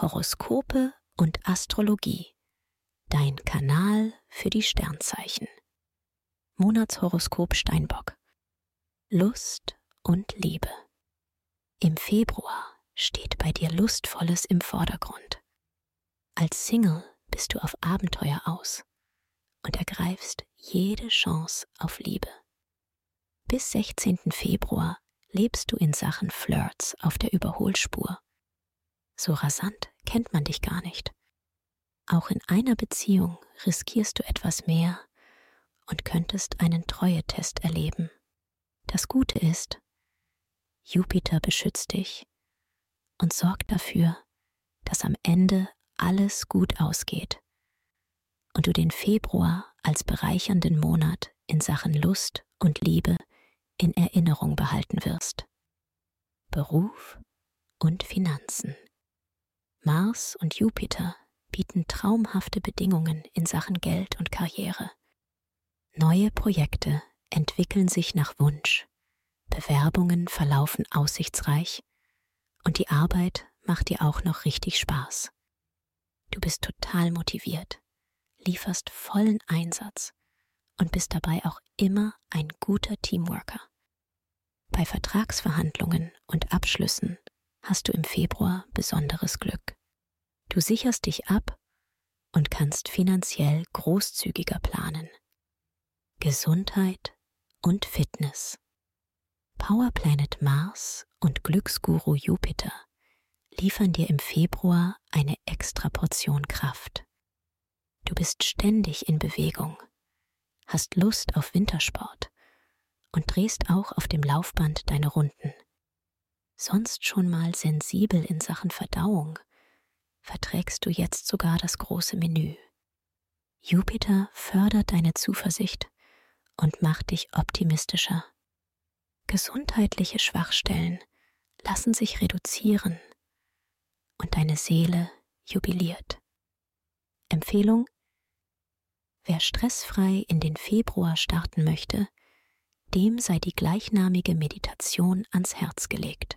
Horoskope und Astrologie. Dein Kanal für die Sternzeichen. Monatshoroskop Steinbock. Lust und Liebe. Im Februar steht bei dir Lustvolles im Vordergrund. Als Single bist du auf Abenteuer aus und ergreifst jede Chance auf Liebe. Bis 16. Februar lebst du in Sachen Flirts auf der Überholspur. So rasant kennt man dich gar nicht. Auch in einer Beziehung riskierst du etwas mehr und könntest einen Treuetest erleben. Das Gute ist, Jupiter beschützt dich und sorgt dafür, dass am Ende alles gut ausgeht und du den Februar als bereichernden Monat in Sachen Lust und Liebe in Erinnerung behalten wirst. Beruf und Finanzen. Mars und Jupiter bieten traumhafte Bedingungen in Sachen Geld und Karriere. Neue Projekte entwickeln sich nach Wunsch, Bewerbungen verlaufen aussichtsreich und die Arbeit macht dir auch noch richtig Spaß. Du bist total motiviert, lieferst vollen Einsatz und bist dabei auch immer ein guter Teamworker. Bei Vertragsverhandlungen und Abschlüssen hast du im Februar besonderes Glück. Du sicherst dich ab und kannst finanziell großzügiger planen. Gesundheit und Fitness. Powerplanet Mars und Glücksguru Jupiter liefern dir im Februar eine extra Portion Kraft. Du bist ständig in Bewegung, hast Lust auf Wintersport und drehst auch auf dem Laufband deine Runden. Sonst schon mal sensibel in Sachen Verdauung, verträgst du jetzt sogar das große Menü. Jupiter fördert deine Zuversicht und macht dich optimistischer. Gesundheitliche Schwachstellen lassen sich reduzieren und deine Seele jubiliert. Empfehlung Wer stressfrei in den Februar starten möchte, dem sei die gleichnamige Meditation ans Herz gelegt.